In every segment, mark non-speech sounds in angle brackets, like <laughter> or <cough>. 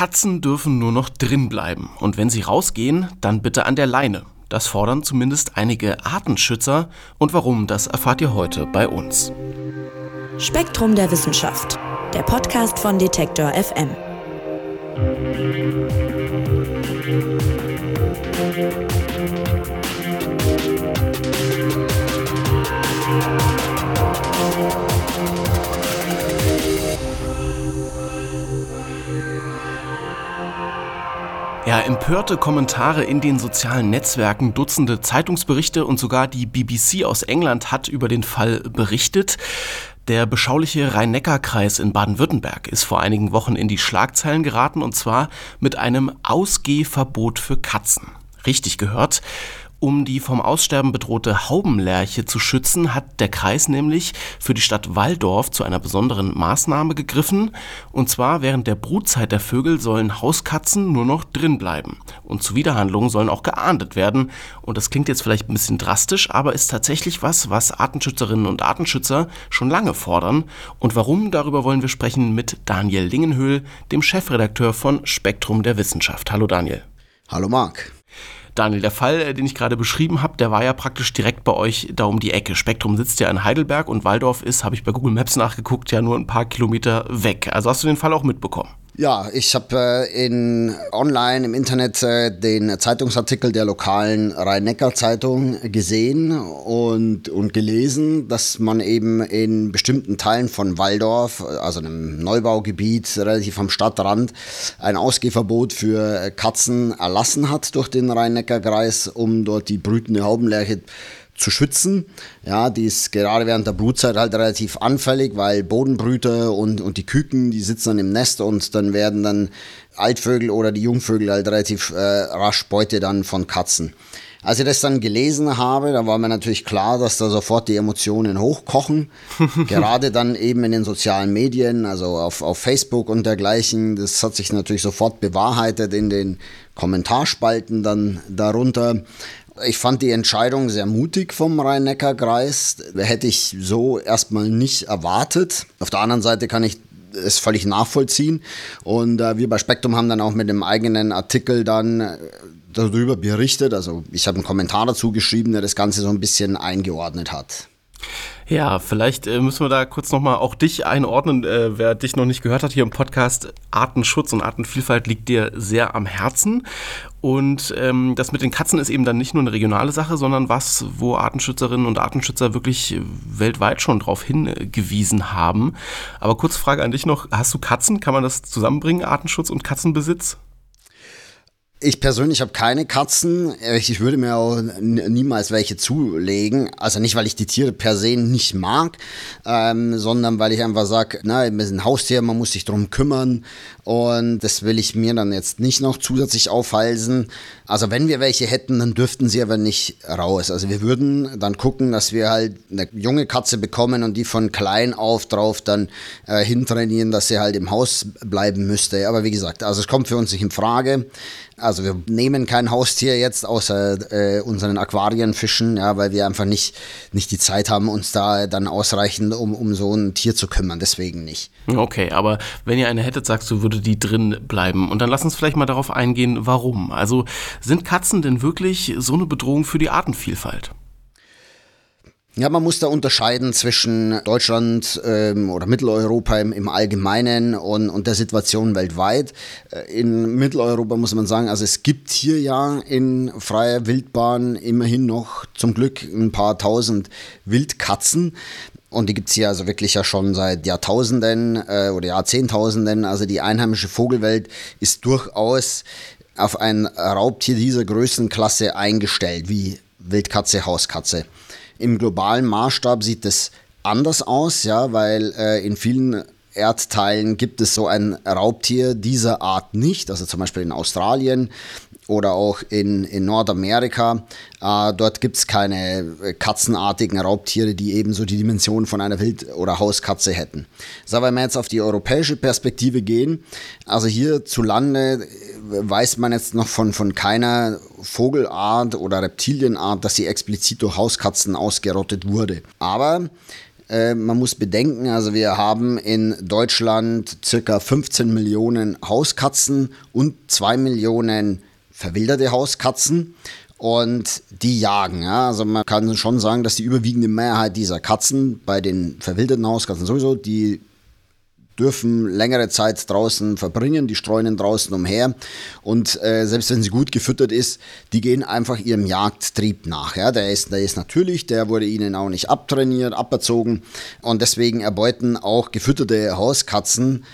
Katzen dürfen nur noch drin bleiben und wenn sie rausgehen, dann bitte an der Leine. Das fordern zumindest einige Artenschützer und warum, das erfahrt ihr heute bei uns. Spektrum der Wissenschaft, der Podcast von Detektor FM. Ja, empörte Kommentare in den sozialen Netzwerken, Dutzende Zeitungsberichte und sogar die BBC aus England hat über den Fall berichtet. Der beschauliche Rhein-Neckar-Kreis in Baden-Württemberg ist vor einigen Wochen in die Schlagzeilen geraten und zwar mit einem Ausgehverbot für Katzen. Richtig gehört. Um die vom Aussterben bedrohte Haubenlerche zu schützen, hat der Kreis nämlich für die Stadt Walldorf zu einer besonderen Maßnahme gegriffen. Und zwar während der Brutzeit der Vögel sollen Hauskatzen nur noch drin bleiben. Und Zuwiderhandlungen sollen auch geahndet werden. Und das klingt jetzt vielleicht ein bisschen drastisch, aber ist tatsächlich was, was Artenschützerinnen und Artenschützer schon lange fordern. Und warum, darüber wollen wir sprechen mit Daniel Lingenhöhl, dem Chefredakteur von Spektrum der Wissenschaft. Hallo Daniel. Hallo Marc. Daniel, der Fall, äh, den ich gerade beschrieben habe, der war ja praktisch direkt bei euch da um die Ecke. Spektrum sitzt ja in Heidelberg und Waldorf ist, habe ich bei Google Maps nachgeguckt, ja nur ein paar Kilometer weg. Also hast du den Fall auch mitbekommen? Ja, ich habe äh, in online im Internet äh, den Zeitungsartikel der lokalen Rhein-Neckar-Zeitung gesehen und, und gelesen, dass man eben in bestimmten Teilen von Walldorf, also einem Neubaugebiet relativ am Stadtrand, ein Ausgehverbot für Katzen erlassen hat durch den Rhein-Neckar-Kreis, um dort die brütende Haubenlerche zu schützen. Ja, die ist gerade während der Brutzeit halt relativ anfällig, weil Bodenbrüter und, und die Küken, die sitzen dann im Nest und dann werden dann Altvögel oder die Jungvögel halt relativ äh, rasch Beute dann von Katzen. Als ich das dann gelesen habe, da war mir natürlich klar, dass da sofort die Emotionen hochkochen. <laughs> Gerade dann eben in den sozialen Medien, also auf, auf Facebook und dergleichen. Das hat sich natürlich sofort bewahrheitet in den Kommentarspalten dann darunter. Ich fand die Entscheidung sehr mutig vom Rhein-Neckar-Kreis. Hätte ich so erstmal nicht erwartet. Auf der anderen Seite kann ich es völlig nachvollziehen. Und äh, wir bei Spektrum haben dann auch mit dem eigenen Artikel dann äh, darüber berichtet. Also ich habe einen Kommentar dazu geschrieben, der das Ganze so ein bisschen eingeordnet hat. Ja, vielleicht äh, müssen wir da kurz nochmal auch dich einordnen. Äh, wer dich noch nicht gehört hat hier im Podcast, Artenschutz und Artenvielfalt liegt dir sehr am Herzen. Und ähm, das mit den Katzen ist eben dann nicht nur eine regionale Sache, sondern was, wo Artenschützerinnen und Artenschützer wirklich weltweit schon drauf hingewiesen haben. Aber kurze Frage an dich noch, hast du Katzen? Kann man das zusammenbringen, Artenschutz und Katzenbesitz? Ich persönlich habe keine Katzen. Ich würde mir auch niemals welche zulegen. Also nicht, weil ich die Tiere per se nicht mag, ähm, sondern weil ich einfach sage, na, wir sind Haustier, man muss sich drum kümmern. Und das will ich mir dann jetzt nicht noch zusätzlich aufhalsen. Also wenn wir welche hätten, dann dürften sie aber nicht raus. Also wir würden dann gucken, dass wir halt eine junge Katze bekommen und die von klein auf drauf dann äh, hintrainieren, dass sie halt im Haus bleiben müsste. Aber wie gesagt, also es kommt für uns nicht in Frage. Also wir nehmen kein Haustier jetzt außer äh, unseren Aquarienfischen, ja, weil wir einfach nicht, nicht die Zeit haben, uns da dann ausreichend um, um so ein Tier zu kümmern. Deswegen nicht. Okay, aber wenn ihr eine hättet, sagst du, würde die drin bleiben. Und dann lass uns vielleicht mal darauf eingehen, warum. Also sind Katzen denn wirklich so eine Bedrohung für die Artenvielfalt? Ja, man muss da unterscheiden zwischen Deutschland ähm, oder Mitteleuropa im, im Allgemeinen und, und der Situation weltweit. Äh, in Mitteleuropa muss man sagen, also es gibt hier ja in freier Wildbahn immerhin noch zum Glück ein paar tausend Wildkatzen. Und die gibt's hier also wirklich ja schon seit Jahrtausenden äh, oder Jahrzehntausenden. Also die einheimische Vogelwelt ist durchaus auf ein Raubtier dieser Größenklasse eingestellt, wie Wildkatze, Hauskatze. Im globalen Maßstab sieht es anders aus, ja, weil äh, in vielen Erdteilen gibt es so ein Raubtier dieser Art nicht. Also zum Beispiel in Australien oder auch in, in Nordamerika. Äh, dort gibt es keine katzenartigen Raubtiere, die ebenso die Dimension von einer Wild- oder Hauskatze hätten. So, wenn wir jetzt auf die europäische Perspektive gehen, also hierzulande weiß man jetzt noch von, von keiner Vogelart oder Reptilienart, dass sie explizit durch Hauskatzen ausgerottet wurde. Aber Äh, man muss bedenken, also wir haben in Deutschland circa 15 Millionen Hauskatzen und 2 Millionen verwilderte Hauskatzen und die jagen. Ja? Also man kann schon sagen, dass die überwiegende Mehrheit dieser Katzen bei den verwilderten Hauskatzen sowieso, die dürfen längere Zeit draußen verbringen, die streunen draußen umher und äh, selbst wenn sie gut gefüttert ist, die gehen einfach ihrem Jagdtrieb nach. Ja? Der, ist, der ist natürlich, der wurde ihnen auch nicht abtrainiert, aberzogen und deswegen erbeuten auch gefütterte Hauskatzen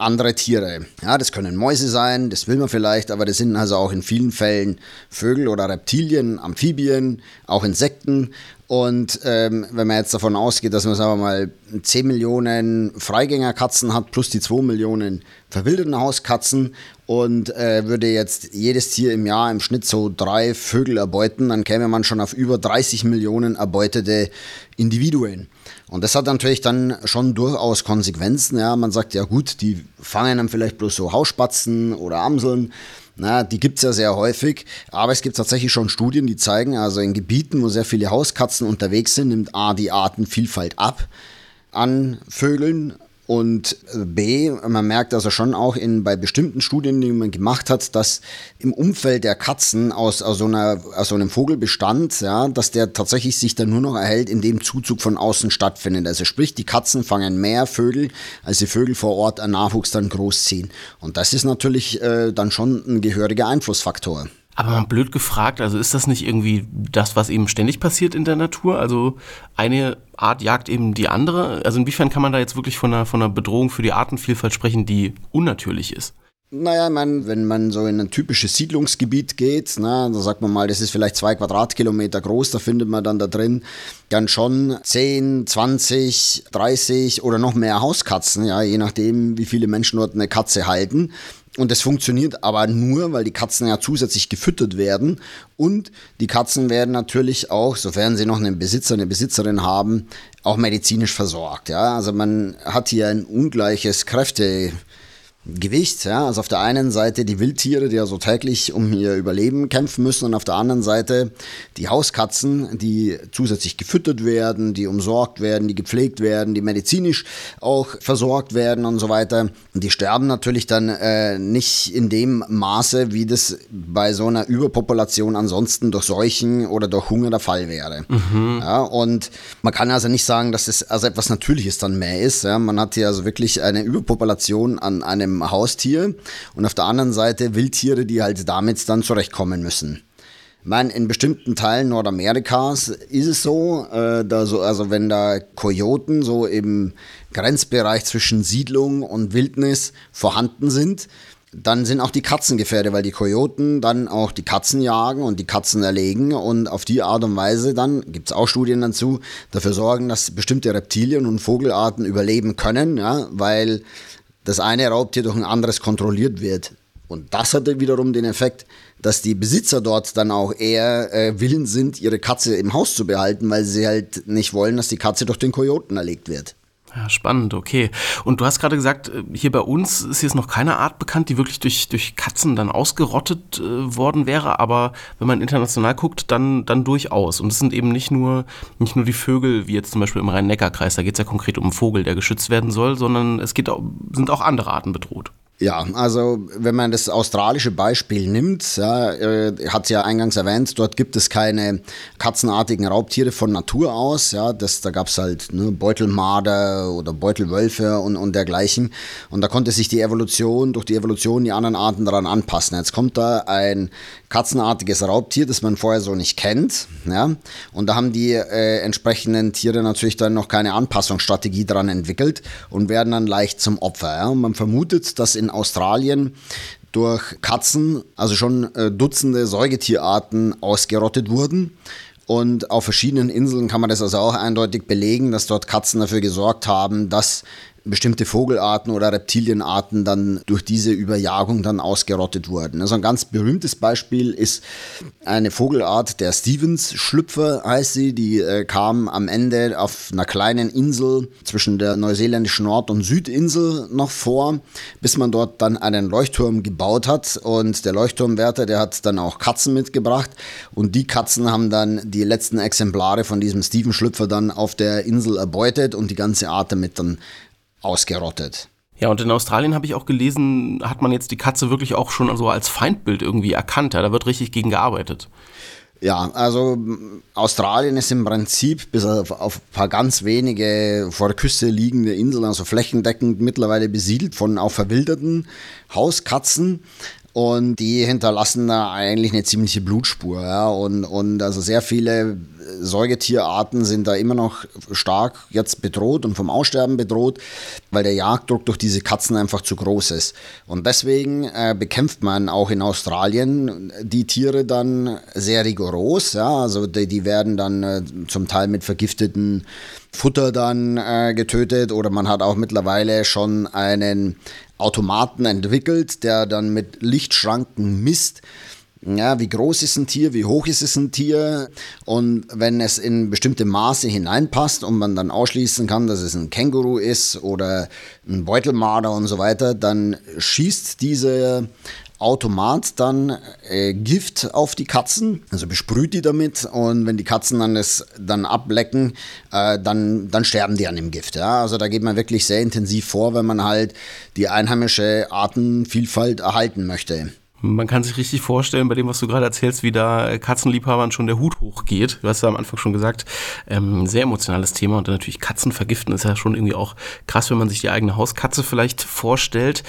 andere Tiere. Ja, das können Mäuse sein, das will man vielleicht, aber das sind also auch in vielen Fällen Vögel oder Reptilien, Amphibien, auch Insekten. Und ähm, wenn man jetzt davon ausgeht, dass man, sagen wir mal, 10 Millionen Freigängerkatzen hat, plus die 2 Millionen verwilderten Hauskatzen und äh, würde jetzt jedes Tier im Jahr im Schnitt so drei Vögel erbeuten, dann käme man schon auf über 30 Millionen erbeutete Individuen. Und das hat natürlich dann schon durchaus Konsequenzen. Ja, man sagt ja gut, die fangen dann vielleicht bloß so Hausspatzen oder Amseln. Na, die gibt es ja sehr häufig, aber es gibt tatsächlich schon Studien, die zeigen, also in Gebieten, wo sehr viele Hauskatzen unterwegs sind, nimmt A die Artenvielfalt ab an Vögeln und äh, B, man merkt also schon auch in, bei bestimmten Studien, die man gemacht hat, dass im Umfeld der Katzen aus, aus, so, einer, aus so einem Vogelbestand, ja, dass der tatsächlich sich dann nur noch erhält, indem Zuzug von außen stattfindet. Also sprich, die Katzen fangen mehr Vögel, als die Vögel vor Ort an Nachwuchs dann großziehen. Und das ist natürlich äh, dann schon ein gehöriger Einflussfaktor. Aber mal blöd gefragt, also ist das nicht irgendwie das, was eben ständig passiert in der Natur? Also eine Art jagt eben die andere? Also inwiefern kann man da jetzt wirklich von einer, von einer Bedrohung für die Artenvielfalt sprechen, die unnatürlich ist? Naja, man, wenn man so in ein typisches Siedlungsgebiet geht, na, da sagt man mal, das ist vielleicht zwei Quadratkilometer groß, da findet man dann da drin dann schon 10, 20, 30 oder noch mehr Hauskatzen, ja, je nachdem, wie viele Menschen dort eine Katze halten. Und das funktioniert aber nur, weil die Katzen ja zusätzlich gefüttert werden. Und die Katzen werden natürlich auch, sofern sie noch einen Besitzer, eine Besitzerin haben, auch medizinisch versorgt. Ja? Also man hat hier ein ungleiches Kräfte. Gewicht. Ja? Also auf der einen Seite die Wildtiere, die ja so täglich um ihr Überleben kämpfen müssen, und auf der anderen Seite die Hauskatzen, die zusätzlich gefüttert werden, die umsorgt werden, die gepflegt werden, die medizinisch auch versorgt werden und so weiter. Und die sterben natürlich dann äh, nicht in dem Maße, wie das bei so einer Überpopulation ansonsten durch Seuchen oder durch Hunger der Fall wäre. Mhm. Ja, und man kann also nicht sagen, dass es also etwas Natürliches dann mehr ist. Ja? Man hat hier also wirklich eine Überpopulation an einem einem Haustier und auf der anderen Seite Wildtiere, die halt damit dann zurechtkommen müssen. Ich meine, in bestimmten Teilen Nordamerikas ist es so, äh, da so, also wenn da Kojoten so im Grenzbereich zwischen Siedlung und Wildnis vorhanden sind, dann sind auch die Katzen gefährdet, weil die Kojoten dann auch die Katzen jagen und die Katzen erlegen und auf die Art und Weise dann, gibt es auch Studien dazu, dafür sorgen, dass bestimmte Reptilien und Vogelarten überleben können, ja, weil das eine Raubtier durch ein anderes kontrolliert wird. Und das hatte wiederum den Effekt, dass die Besitzer dort dann auch eher äh, willens sind, ihre Katze im Haus zu behalten, weil sie halt nicht wollen, dass die Katze durch den Kojoten erlegt wird. Ja, spannend, okay. Und du hast gerade gesagt, äh, hier bei uns ist jetzt noch keine Art bekannt, die wirklich durch, durch Katzen dann ausgerottet äh, worden wäre, aber wenn man international guckt, dann, dann durchaus. Und es sind eben nicht nur, nicht nur die Vögel, wie jetzt zum Beispiel im Rhein-Neckar-Kreis, da geht es ja konkret um einen Vogel, der geschützt werden soll, sondern es geht sind auch andere Arten bedroht. Ja, also wenn man das australische Beispiel nimmt, ja, äh, hat es ja eingangs erwähnt, dort gibt es keine katzenartigen Raubtiere von Natur aus. Ja, das, da gab es halt ne, Beutelmarder oder Beutelwölfe und, und dergleichen. Und da konnte sich die Evolution, durch die Evolution die anderen Arten daran anpassen. Jetzt kommt da ein katzenartiges Raubtier, das man vorher so nicht kennt. Ja, und da haben die äh, entsprechenden Tiere natürlich dann noch keine Anpassungsstrategie daran entwickelt und werden dann leicht zum Opfer. Ja. Und man vermutet, dass in Australien durch Katzen, also schon äh, Dutzende Säugetierarten ausgerottet wurden. Und auf verschiedenen Inseln kann man das also auch eindeutig belegen, dass dort Katzen dafür gesorgt haben, dass bestimmte Vogelarten oder Reptilienarten dann durch diese Überjagung dann ausgerottet wurden. Also ein ganz berühmtes Beispiel ist eine Vogelart, der Stevens-Schlüpfer heißt sie, die äh, kam am Ende auf einer kleinen Insel zwischen der neuseeländischen Nord- und Südinsel noch vor, bis man dort dann einen Leuchtturm gebaut hat. Und der Leuchtturmwärter, der hat dann auch Katzen mitgebracht. Und die Katzen haben dann die letzten Exemplare von diesem Steven-Schlüpfer dann auf der Insel erbeutet und die ganze Art damit dann ausgerottet. Ja, und in Australien habe ich auch gelesen, hat man jetzt die Katze wirklich auch schon so als Feindbild irgendwie erkannt. Ja, da wird richtig gegen gearbeitet. Ja, also Australien ist im Prinzip bis auf, auf ein paar ganz wenige vor der Küste liegende Inseln, also flächendeckend mittlerweile besiedelt von auch verwilderten Hauskatzen. Und die hinterlassen da eigentlich eine ziemliche Blutspur. Ja? Und, und also sehr viele Säugetierarten sind da immer noch stark jetzt bedroht und vom Aussterben bedroht, weil der Jagddruck durch diese Katzen einfach zu groß ist. Und deswegen äh, bekämpft man auch in Australien die Tiere dann sehr rigoros. Ja? Also die, die werden dann äh, zum Teil mit vergifteten Futter dann äh, getötet oder man hat auch mittlerweile schon einen Automaten entwickelt, der dann mit Lichtschranken misst, ja, wie groß ist ein Tier, wie hoch ist es ein Tier. Und wenn es in bestimmte Maße hineinpasst und man dann ausschließen kann, dass es ein Känguru ist oder ein Beutelmarder und so weiter, dann schießt diese Automat dann äh, Gift auf die Katzen, also besprüht die damit und wenn die Katzen dann das dann ablecken, äh, dann, dann sterben die an dem Gift. Ja? Also da geht man wirklich sehr intensiv vor, wenn man halt die einheimische Artenvielfalt erhalten möchte. Man kann sich richtig vorstellen, bei dem, was du gerade erzählst, wie da Katzenliebhabern schon der Hut hochgeht. Du hast ja am Anfang schon gesagt, ähm, sehr emotionales Thema und dann natürlich Katzen vergiften ist ja schon irgendwie auch krass, wenn man sich die eigene Hauskatze vielleicht vorstellt.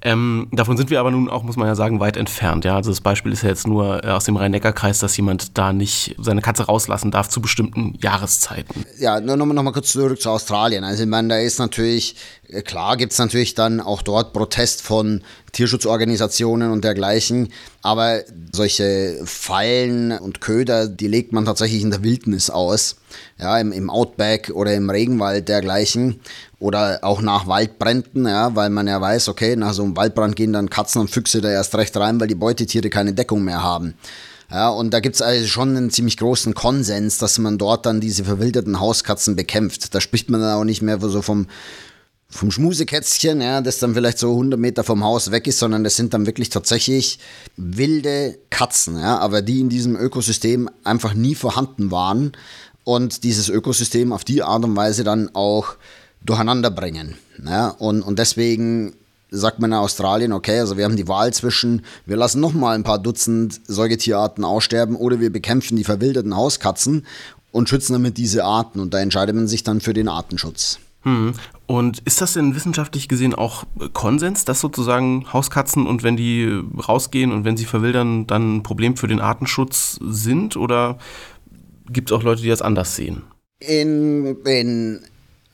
Ähm, davon sind wir aber nun auch, muss man ja sagen, weit entfernt. Ja, also das Beispiel ist ja jetzt nur äh, aus dem Rhein-Neckar-Kreis, dass jemand da nicht seine Katze rauslassen darf zu bestimmten Jahreszeiten. Ja, nur nochmal noch mal kurz zurück zu Australien. Also ich meine, da ist natürlich äh, klar gibt es natürlich dann auch dort Protest von Tierschutzorganisationen und dergleichen, aber solche Fallen und Köder, die legt man tatsächlich in der Wildnis aus, ja, im, im Outback oder im Regenwald dergleichen oder auch nach Waldbränden, ja, weil man ja weiß, okay, nach so einem Waldbrand gehen dann Katzen und Füchse da erst recht rein, weil die Beutetiere keine Deckung mehr haben. Ja, und da gibt es also schon einen ziemlich großen Konsens, dass man dort dann diese verwilderten Hauskatzen bekämpft. Da spricht man dann auch nicht mehr so vom vom Schmusekätzchen, ja, das dann vielleicht so 100 Meter vom Haus weg ist, sondern das sind dann wirklich tatsächlich wilde Katzen, ja, aber die in diesem Ökosystem einfach nie vorhanden waren und dieses Ökosystem auf die Art und Weise dann auch durcheinander bringen. Ja, und, und deswegen sagt man in Australien, okay, also wir haben die Wahl zwischen, wir lassen nochmal ein paar Dutzend Säugetierarten aussterben oder wir bekämpfen die verwilderten Hauskatzen und schützen damit diese Arten. Und da entscheidet man sich dann für den Artenschutz. Hm. Und ist das denn wissenschaftlich gesehen auch Konsens, dass sozusagen Hauskatzen und wenn die rausgehen und wenn sie verwildern, dann ein Problem für den Artenschutz sind? Oder gibt es auch Leute, die das anders sehen? In, in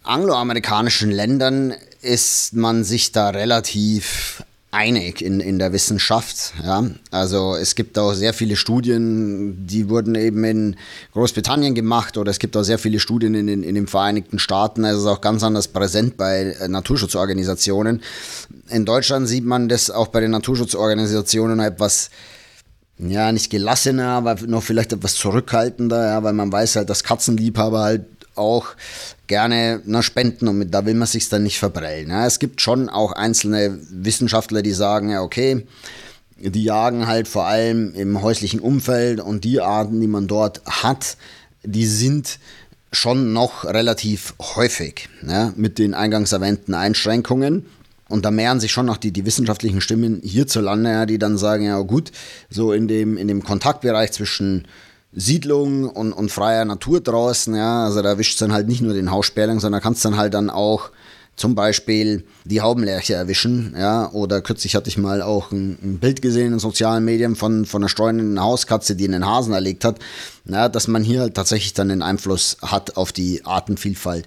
angloamerikanischen Ländern ist man sich da relativ einig in, in der Wissenschaft. Ja. Also es gibt auch sehr viele Studien, die wurden eben in Großbritannien gemacht oder es gibt auch sehr viele Studien in, in, in den Vereinigten Staaten. Also es ist auch ganz anders präsent bei äh, Naturschutzorganisationen. In Deutschland sieht man das auch bei den Naturschutzorganisationen etwas ja, nicht gelassener, aber noch vielleicht etwas zurückhaltender, ja, weil man weiß halt, dass Katzenliebhaber halt auch gerne na, spenden und mit, da will man sich dann nicht verbrellen. Ja. Es gibt schon auch einzelne Wissenschaftler, die sagen, ja, okay, die jagen halt vor allem im häuslichen Umfeld und die Arten, die man dort hat, die sind schon noch relativ häufig ja, mit den eingangs erwähnten Einschränkungen. Und da mehren sich schon noch die, die wissenschaftlichen Stimmen hierzulande, ja, die dann sagen, ja gut, so in dem, in dem Kontaktbereich zwischen Siedlung und, und freier Natur draußen, ja, also da erwischt dann halt nicht nur den Haussperling, sondern kannst dann halt dann auch zum Beispiel die Haubenlerche erwischen, ja, oder kürzlich hatte ich mal auch ein, ein, Bild gesehen in sozialen Medien von, von einer streunenden Hauskatze, die einen Hasen erlegt hat, ja, dass man hier halt tatsächlich dann einen Einfluss hat auf die Artenvielfalt.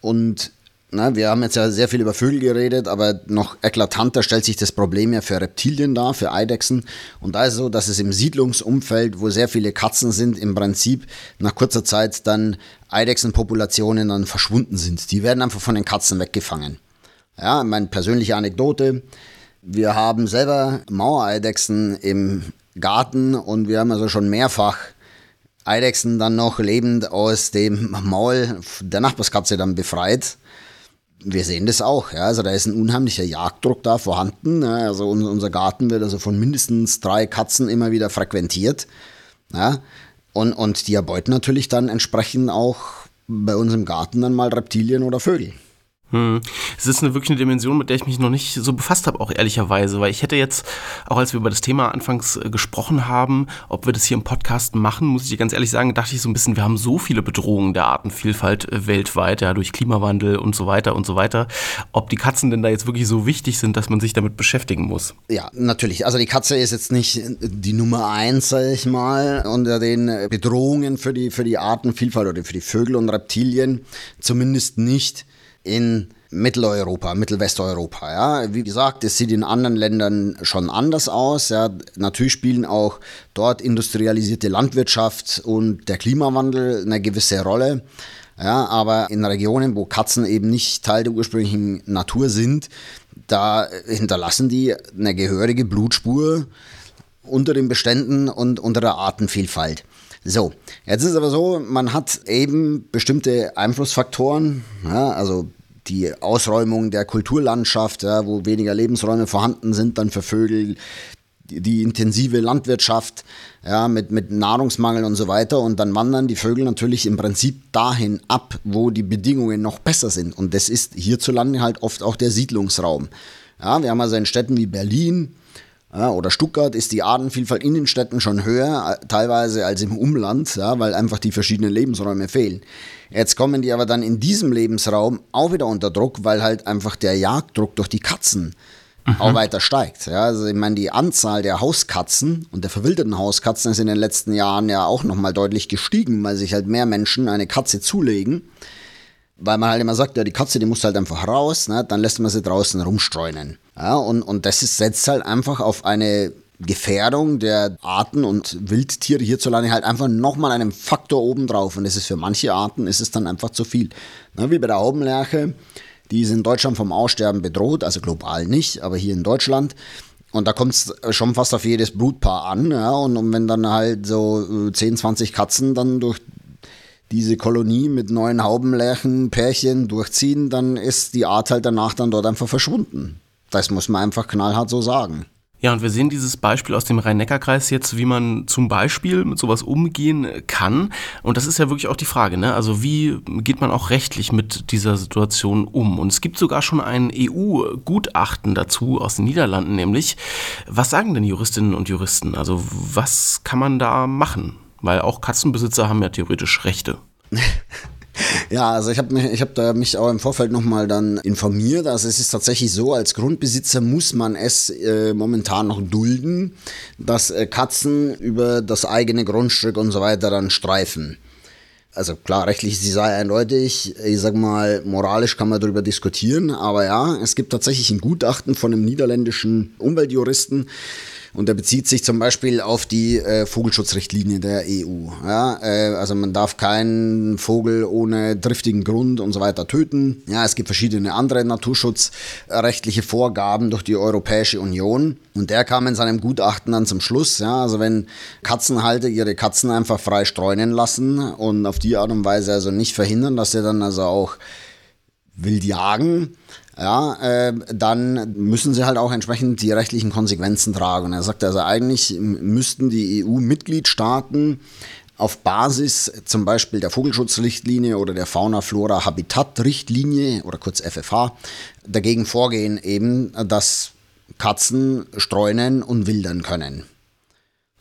Und Na, wir haben jetzt ja sehr viel über Vögel geredet, aber noch eklatanter stellt sich das Problem ja für Reptilien dar, für Eidechsen. Und da ist es so, dass es im Siedlungsumfeld, wo sehr viele Katzen sind, im Prinzip nach kurzer Zeit dann Eidechsenpopulationen dann verschwunden sind. Die werden einfach von den Katzen weggefangen. Ja, meine persönliche Anekdote. Wir haben selber Mauereidechsen im Garten und wir haben also schon mehrfach Eidechsen dann noch lebend aus dem Maul der Nachbarskatze dann befreit wir sehen das auch. Ja. Also da ist ein unheimlicher Jagddruck da vorhanden. Ja. Also unser Garten wird also von mindestens drei Katzen immer wieder frequentiert. Ja. Und, und die erbeuten natürlich dann entsprechend auch bei uns im Garten dann mal Reptilien oder Vögel. Hm. Es ist eine wirklich eine Dimension, mit der ich mich noch nicht so befasst habe, auch ehrlicherweise, weil ich hätte jetzt, auch als wir über das Thema anfangs äh, gesprochen haben, ob wir das hier im Podcast machen, muss ich dir ganz ehrlich sagen, dachte ich so ein bisschen, wir haben so viele Bedrohungen der Artenvielfalt äh, weltweit, ja, durch Klimawandel und so weiter und so weiter, ob die Katzen denn da jetzt wirklich so wichtig sind, dass man sich damit beschäftigen muss. Ja, natürlich. Also die Katze ist jetzt nicht die Nummer eins, sag ich mal, unter den Bedrohungen für die, für die Artenvielfalt oder für die Vögel und Reptilien, zumindest nicht in Mitteleuropa, Mittelwesteuropa. Ja. Wie gesagt, es sieht in anderen Ländern schon anders aus. Ja. Natürlich spielen auch dort industrialisierte Landwirtschaft und der Klimawandel eine gewisse Rolle. Ja, aber in Regionen, wo Katzen eben nicht Teil der ursprünglichen Natur sind, da hinterlassen die eine gehörige Blutspur unter den Beständen und unter der Artenvielfalt. So, jetzt ist aber so, man hat eben bestimmte Einflussfaktoren, ja, also die Ausräumung der Kulturlandschaft, ja, wo weniger Lebensräume vorhanden sind, dann für Vögel, die, die intensive Landwirtschaft ja, mit, mit Nahrungsmangel und so weiter. Und dann wandern die Vögel natürlich im Prinzip dahin ab, wo die Bedingungen noch besser sind. Und das ist hierzulande halt oft auch der Siedlungsraum. Ja, wir haben also in Städten wie Berlin, ja, oder Stuttgart ist die Artenvielfalt in den Städten schon höher, äh, teilweise als im Umland, ja, weil einfach die verschiedenen Lebensräume fehlen. Jetzt kommen die aber dann in diesem Lebensraum auch wieder unter Druck, weil halt einfach der Jagddruck durch die Katzen mhm. auch weiter steigt. Ja, also ich meine, die Anzahl der Hauskatzen und der verwilderten Hauskatzen ist in den letzten Jahren ja auch nochmal deutlich gestiegen, weil sich halt mehr Menschen eine Katze zulegen. Weil man halt immer sagt, ja, die Katze, die muss halt einfach raus, ne? dann lässt man sie draußen rumstreunen. Ja, und, und das ist, setzt halt einfach auf eine Gefährdung der Arten und Wildtiere hierzulande halt einfach nochmal einen Faktor obendrauf. Und das ist für manche Arten ist es dann einfach zu viel. Na, wie bei der Haubenlerche, die ist in Deutschland vom Aussterben bedroht, also global nicht, aber hier in Deutschland. Und da kommt es schon fast auf jedes Brutpaar an. Ja, und, und wenn dann halt so 10, äh, 20 Katzen dann durch diese Kolonie mit neuen Haubenlärchenpärchen durchziehen, dann ist die Art halt danach dann dort einfach verschwunden. Das muss man einfach knallhart so sagen. Ja, und wir sehen dieses Beispiel aus dem Rhein-Neckar-Kreis jetzt, wie man zum Beispiel mit sowas umgehen kann. Und das ist ja wirklich auch die Frage, ne? Also wie geht man auch rechtlich mit dieser Situation um? Und es gibt sogar schon ein EU-Gutachten dazu aus den Niederlanden, nämlich, was sagen denn Juristinnen und Juristen? Also was kann man da machen? Weil auch Katzenbesitzer haben ja theoretisch Rechte. <laughs> Ja, also ich habe mich, ich habe da mich auch im Vorfeld nochmal dann informiert. Also es ist tatsächlich so, als Grundbesitzer muss man es äh, momentan noch dulden, dass äh, Katzen über das eigene Grundstück und so weiter dann streifen. Also klar, rechtlich die Sache eindeutig. Ich sag mal, moralisch kann man darüber diskutieren, aber ja, es gibt tatsächlich ein Gutachten von einem niederländischen Umweltjuristen, und der bezieht sich zum Beispiel auf die äh, Vogelschutzrichtlinie der EU. Ja, äh, also man darf keinen Vogel ohne driftigen Grund und so weiter töten. Ja, es gibt verschiedene andere naturschutzrechtliche Vorgaben durch die Europäische Union. Und der kam in seinem Gutachten dann zum Schluss, ja, also wenn Katzenhalter ihre Katzen einfach frei streunen lassen und auf die Art und Weise also nicht verhindern, dass sie dann also auch wild jagen, ja, äh, dann müssen sie halt auch entsprechend die rechtlichen Konsequenzen tragen. Und er sagt also, eigentlich müssten die EU-Mitgliedstaaten auf Basis zum Beispiel der Vogelschutzrichtlinie oder der Fauna-Flora-Habitat-Richtlinie oder kurz FFH dagegen vorgehen, eben, dass Katzen streunen und wildern können.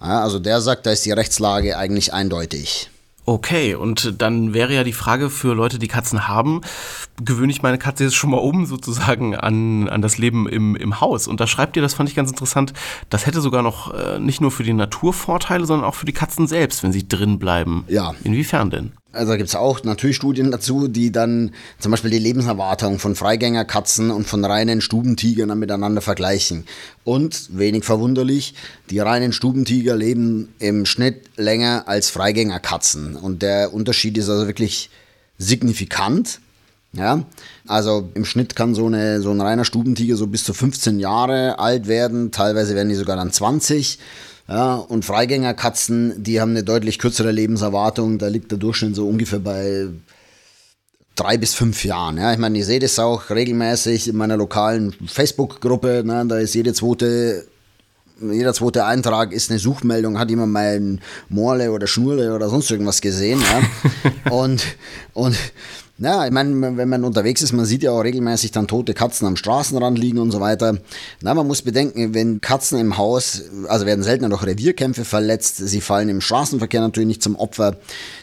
Ja, also der sagt, da ist die Rechtslage eigentlich eindeutig. Okay, und dann wäre ja die Frage für Leute, die Katzen haben, gewöhne ich meine Katze jetzt schon mal um, sozusagen, an, an das Leben im, im Haus. Und da schreibt ihr, das fand ich ganz interessant, das hätte sogar noch äh, nicht nur für die Natur Vorteile, sondern auch für die Katzen selbst, wenn sie drin bleiben. Ja. Inwiefern denn? Also da gibt es auch natürlich Studien dazu, die dann zum Beispiel die Lebenserwartung von Freigängerkatzen und von reinen Stubentigern dann miteinander vergleichen. Und wenig verwunderlich, die reinen Stubentiger leben im Schnitt länger als Freigängerkatzen. Und der Unterschied ist also wirklich signifikant. Ja, also im Schnitt kann so, eine, so ein reiner Stubentiger so bis zu 15 Jahre alt werden, teilweise werden die sogar dann 20. Ja, und Freigängerkatzen, die haben eine deutlich kürzere Lebenserwartung, da liegt der Durchschnitt so ungefähr bei drei bis fünf Jahren. Ja, ich meine, ich sehe das auch regelmäßig in meiner lokalen Facebook-Gruppe, ne, da ist jede zweite jeder zweite Eintrag ist eine Suchmeldung, hat jemand mal ein Morle oder Schnurle oder sonst irgendwas gesehen. Ja? <laughs> und, und ja, ich meine, wenn man unterwegs ist, man sieht ja auch regelmäßig dann tote Katzen am Straßenrand liegen und so weiter. Na, man muss bedenken, wenn Katzen im Haus, also werden seltener durch Revierkämpfe verletzt, sie fallen im Straßenverkehr natürlich nicht zum Opfer,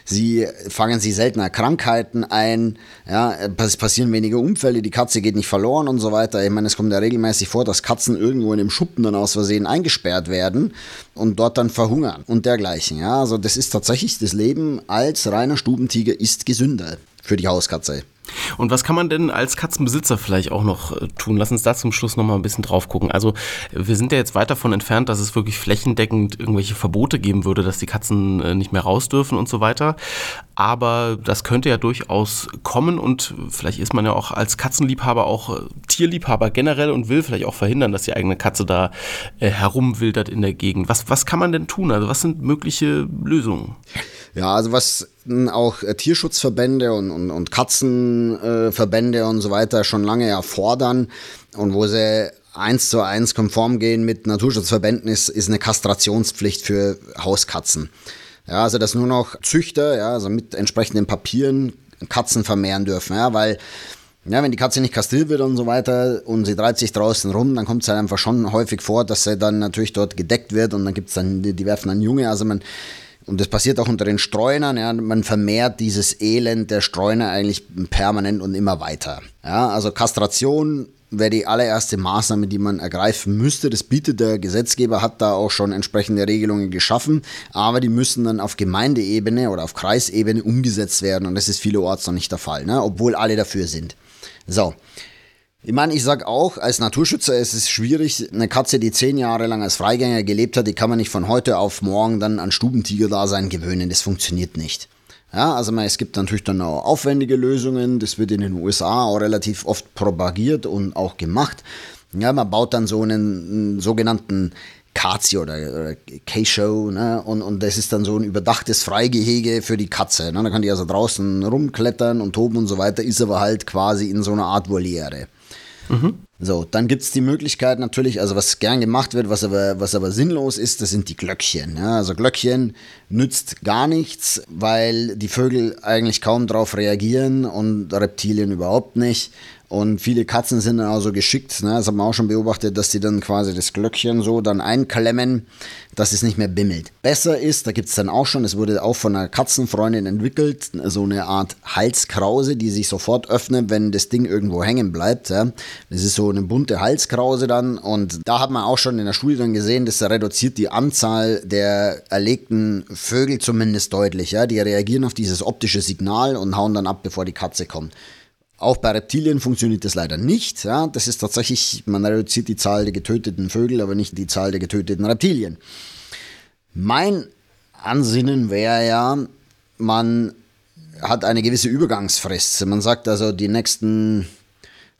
sie fangen sie seltener Krankheiten ein, ja, es passieren weniger Unfälle, die Katze geht nicht verloren und so weiter. Ich meine, es kommt ja regelmäßig vor, dass Katzen irgendwo in dem Schuppen dann aus Versehen eingesperrt werden und dort dann verhungern und dergleichen. Ja, also das ist tatsächlich das Leben als reiner Stubentiger ist gesünder für die Hauskatze. Und was kann man denn als Katzenbesitzer vielleicht auch noch äh, tun? Lass uns da zum Schluss nochmal ein bisschen drauf gucken. Also wir sind ja jetzt weit davon entfernt, dass es wirklich flächendeckend irgendwelche Verbote geben würde, dass die Katzen äh, nicht mehr raus dürfen und so weiter. Aber das könnte ja durchaus kommen und vielleicht ist man ja auch als Katzenliebhaber auch äh, Tierliebhaber generell und will vielleicht auch verhindern, dass die eigene Katze da herumwildert in der Gegend. Was, was kann man denn tun? Also was sind mögliche Lösungen? Ja, also was auch Tierschutzverbände und, und, und Katzenverbände und so weiter schon lange ja fordern und wo sie eins zu eins konform gehen mit Naturschutzverbänden ist, ist eine Kastrationspflicht für Hauskatzen. Ja, also dass nur noch Züchter, ja, also mit entsprechenden Papieren Katzen vermehren dürfen, ja, weil ja, wenn die Katze nicht kastriert wird und so weiter und sie treibt sich draußen rum, dann kommt es halt einfach schon häufig vor, dass sie dann natürlich dort gedeckt wird und dann gibt es dann, die, die werfen dann Junge. Also man, und das passiert auch unter den Streunern, ja, man vermehrt dieses Elend der Streuner eigentlich permanent und immer weiter. Ja, also Kastration wäre die allererste Maßnahme, die man ergreifen müsste. Das bietet der Gesetzgeber, hat da auch schon entsprechende Regelungen geschaffen, aber die müssen dann auf Gemeindeebene oder auf Kreisebene umgesetzt werden und das ist vielerorts noch nicht der Fall, ne? obwohl alle dafür sind. So, ich meine, ich sag auch, als Naturschützer ist es schwierig, eine Katze, die zehn Jahre lang als Freigänger gelebt hat, die kann man nicht von heute auf morgen dann an Stubentiger-Dasein gewöhnen. Das funktioniert nicht. Ja, also es gibt natürlich dann auch aufwendige Lösungen. Das wird in den USA auch relativ oft propagiert und auch gemacht. Ja, man baut dann so einen, einen sogenannten Kazi oder, oder K-Show, ne? Und, und das ist dann so ein überdachtes Freigehege für die Katze. Ne? Da kann die also draußen rumklettern und toben und so weiter, ist aber halt quasi in so einer Art Voliere. Mhm. So, dann gibt es die Möglichkeit natürlich, also was gern gemacht wird, was aber, was aber sinnlos ist, das sind die Glöckchen. Ja, also Glöckchen nützt gar nichts, weil die Vögel eigentlich kaum darauf reagieren und Reptilien überhaupt nicht. Und viele Katzen sind dann auch so geschickt, ne? das haben wir auch schon beobachtet, dass die dann quasi das Glöckchen so dann einklemmen, dass es nicht mehr bimmelt. Besser ist, da gibt es dann auch schon, es wurde auch von einer Katzenfreundin entwickelt, so eine Art Halskrause, die sich sofort öffnet, wenn das Ding irgendwo hängen bleibt. Ja? Das ist so eine bunte Halskrause dann und da hat man auch schon in der Studie dann gesehen, das reduziert die Anzahl der erlegten Vögel zumindest deutlich. Ja? Die reagieren auf dieses optische Signal und hauen dann ab, bevor die Katze kommt. Auch bei Reptilien funktioniert das leider nicht. Ja, das ist tatsächlich, man reduziert die Zahl der getöteten Vögel, aber nicht die Zahl der getöteten Reptilien. Mein Ansinnen wäre ja, man hat eine gewisse Übergangsfrist. Man sagt also, die nächsten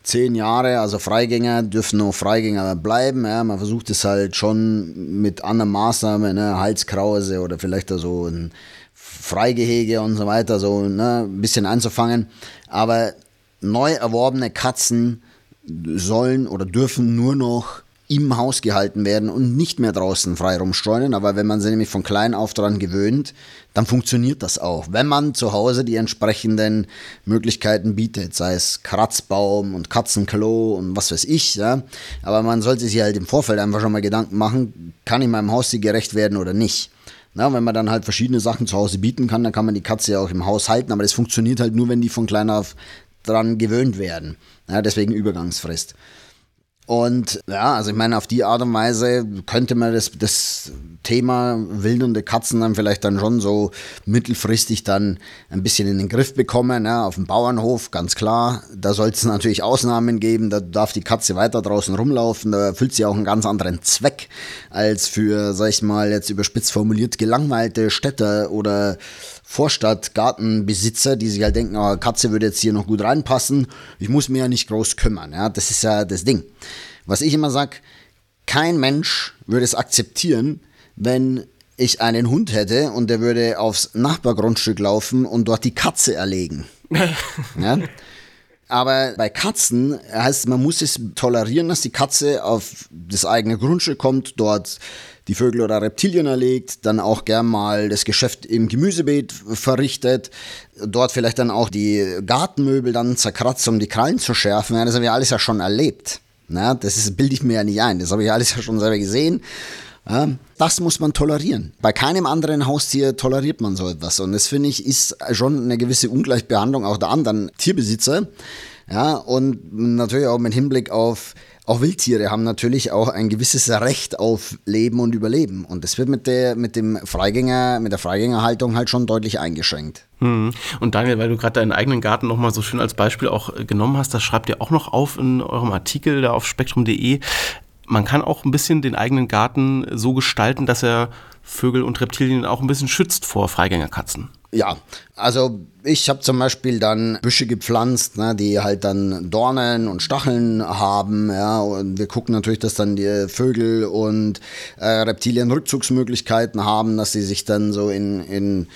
zehn Jahre, also Freigänger dürfen nur Freigänger bleiben. Ja, man versucht es halt schon mit anderen Maßnahmen, ne, Halskrause oder vielleicht so ein Freigehege und so weiter, so ne, ein bisschen einzufangen. Aber neu erworbene Katzen sollen oder dürfen nur noch im Haus gehalten werden und nicht mehr draußen frei rumstreunen. Aber wenn man sie nämlich von klein auf daran gewöhnt, dann funktioniert das auch. Wenn man zu Hause die entsprechenden Möglichkeiten bietet, sei es Kratzbaum und Katzenklo und was weiß ich. Ja. Aber man sollte sich halt im Vorfeld einfach schon mal Gedanken machen, kann ich meinem Haustier gerecht werden oder nicht. Na, wenn man dann halt verschiedene Sachen zu Hause bieten kann, dann kann man die Katze ja auch im Haus halten, aber das funktioniert halt nur, wenn die von klein auf dran gewöhnt werden. Ja, deswegen Übergangsfrist. Und ja, also ich meine, auf die Art und Weise könnte man das, das Thema wildernde Katzen dann vielleicht dann schon so mittelfristig dann ein bisschen in den Griff bekommen. Ja, auf dem Bauernhof, ganz klar. Da soll es natürlich Ausnahmen geben. Da darf die Katze weiter draußen rumlaufen. Da erfüllt sie auch einen ganz anderen Zweck als für, sag ich mal, jetzt überspitzt formuliert, gelangweilte Städter oder Vorstadtgartenbesitzer, die sich halt denken, oh, Katze würde jetzt hier noch gut reinpassen. Ich muss mir ja nicht groß kümmern. Ja, das ist ja das Ding. Was ich immer sage, kein Mensch würde es akzeptieren, wenn ich einen Hund hätte und der würde aufs Nachbargrundstück laufen und dort die Katze erlegen. <laughs> ja? Aber bei Katzen heißt man muss es tolerieren, dass die Katze auf das eigene Grundstück kommt, dort die Vögel oder Reptilien erlegt, dann auch gern mal das Geschäft im Gemüsebeet verrichtet, dort vielleicht dann auch die Gartenmöbel dann zerkratzt, um die Krallen zu schärfen. Ja, das haben wir alles ja schon erlebt. Na, das bilde ich mir ja nicht ein. Das habe ich alles ja schon selber gesehen. Ja, das muss man tolerieren. Bei keinem anderen Haustier toleriert man so etwas. Und das finde ich ist schon eine gewisse Ungleichbehandlung auch der anderen Tierbesitzer. Ja, und natürlich auch mit Hinblick auf auch Wildtiere haben natürlich auch ein gewisses Recht auf Leben und Überleben. Und das wird mit der, mit dem Freigänger, mit der Freigängerhaltung halt schon deutlich eingeschränkt. Hm. Und Daniel, weil du gerade deinen eigenen Garten nochmal so schön als Beispiel auch äh, genommen hast, das schreibt ihr auch noch auf in eurem Artikel da auf spektrum.de. Man kann auch ein bisschen den eigenen Garten so gestalten, dass er Vögel und Reptilien auch ein bisschen schützt vor Freigängerkatzen. Ja, also ich habe zum Beispiel dann Büsche gepflanzt, ne, die halt dann Dornen und Stacheln haben. Ja, und wir gucken natürlich, dass dann die Vögel und äh, Reptilien Rückzugsmöglichkeiten haben, dass sie sich dann so in, in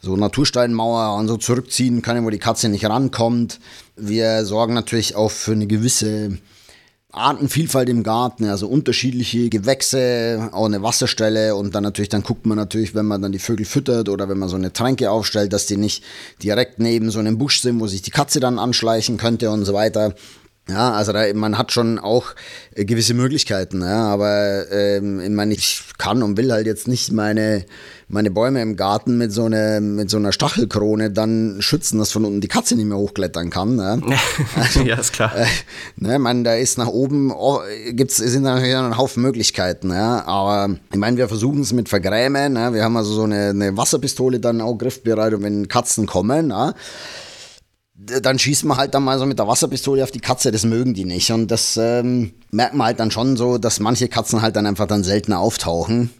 so Natursteinmauer und so zurückziehen können, wo die Katze nicht rankommt. Wir sorgen natürlich auch für eine gewisse Artenvielfalt im Garten, also unterschiedliche Gewächse, auch eine Wasserstelle und dann natürlich, dann guckt man natürlich, wenn man dann die Vögel füttert oder wenn man so eine Tränke aufstellt, dass die nicht direkt neben so einem Busch sind, wo sich die Katze dann anschleichen könnte und so weiter. Ja, also da, man hat schon auch äh, gewisse Möglichkeiten, ja, aber ähm, ich meine, ich kann und will halt jetzt nicht meine, meine Bäume im Garten mit so, eine, mit so einer Stachelkrone dann schützen, dass von unten die Katze nicht mehr hochklettern kann. Ja, <laughs> also, ja <laughs> ist klar. Äh, ne, man, da ist nach oben, oh, gibt's, sind natürlich ein Haufen Möglichkeiten, ja, aber ich meine, wir versuchen es mit Vergrämen, ja, wir haben also so eine, eine Wasserpistole dann auch griffbereit und wenn Katzen kommen, ja, dann schießt man halt dann mal so mit der Wasserpistole auf die Katze, das mögen die nicht. Und das ähm, merkt man halt dann schon so, dass manche Katzen halt dann einfach dann seltener auftauchen.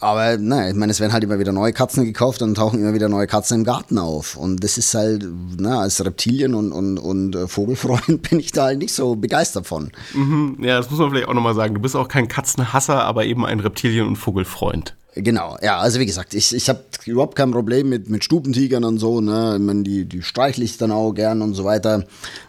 Aber naja, ich meine, es werden halt immer wieder neue Katzen gekauft und tauchen immer wieder neue Katzen im Garten auf. Und das ist halt, na, als Reptilien- und, und, und äh, Vogelfreund <laughs> bin ich da halt nicht so begeistert von. Mhm, ja, das muss man vielleicht auch nochmal sagen. Du bist auch kein Katzenhasser, aber eben ein Reptilien- und Vogelfreund. Genau, ja, also wie gesagt, ich, ich habe überhaupt kein Problem mit, mit Stubentigern und so, ne? Ich meine, die, die streichle ich dann auch gern und so weiter.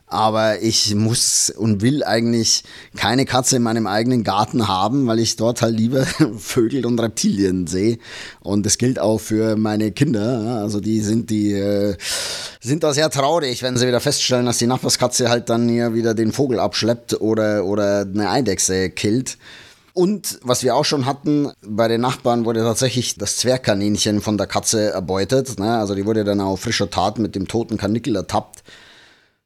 Aber ich muss und will eigentlich keine Katze in meinem eigenen Garten haben, weil ich dort halt lieber <laughs> Vögel und Reptilien sehe. Und das gilt auch für meine Kinder. Also die sind die äh, sind da sehr traurig, wenn sie wieder feststellen, dass die Nachbarskatze halt dann hier wieder den Vogel abschleppt oder, oder eine Eidechse killt. Und was wir auch schon hatten, bei den Nachbarn wurde tatsächlich das Zwergkaninchen von der Katze erbeutet. Ne? Also die wurde dann auf frischer Tat mit dem toten Kanickel ertappt.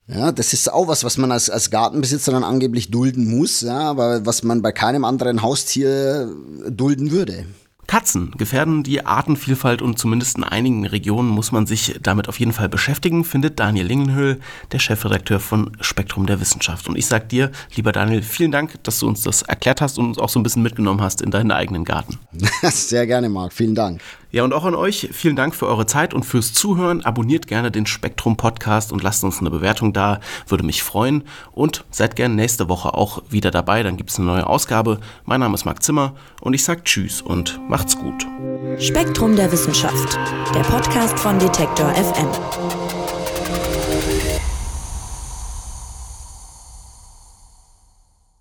Ja, das ist auch was, was man als, als Gartenbesitzer dann angeblich dulden muss, ja, aber was man bei keinem anderen Haustier dulden würde. Katzen gefährden die Artenvielfalt und zumindest in einigen Regionen muss man sich damit auf jeden Fall beschäftigen, findet Daniel Lingenhöhl, der Chefredakteur von Spektrum der Wissenschaft. Und ich sage dir, lieber Daniel, vielen Dank, dass du uns das erklärt hast und uns auch so ein bisschen mitgenommen hast in deinen eigenen Garten. <laughs> Sehr gerne, Marc. Vielen Dank. Ja, und auch an euch vielen Dank für eure Zeit und fürs Zuhören. Abonniert gerne den Spektrum Podcast und lasst uns eine Bewertung da, würde mich freuen. Und seid gerne nächste Woche auch wieder dabei, dann gibt es eine neue Ausgabe. Mein Name ist Marc Zimmer und ich sage Tschüss und macht's gut. Spektrum der Wissenschaft, der Podcast von Detektor FM.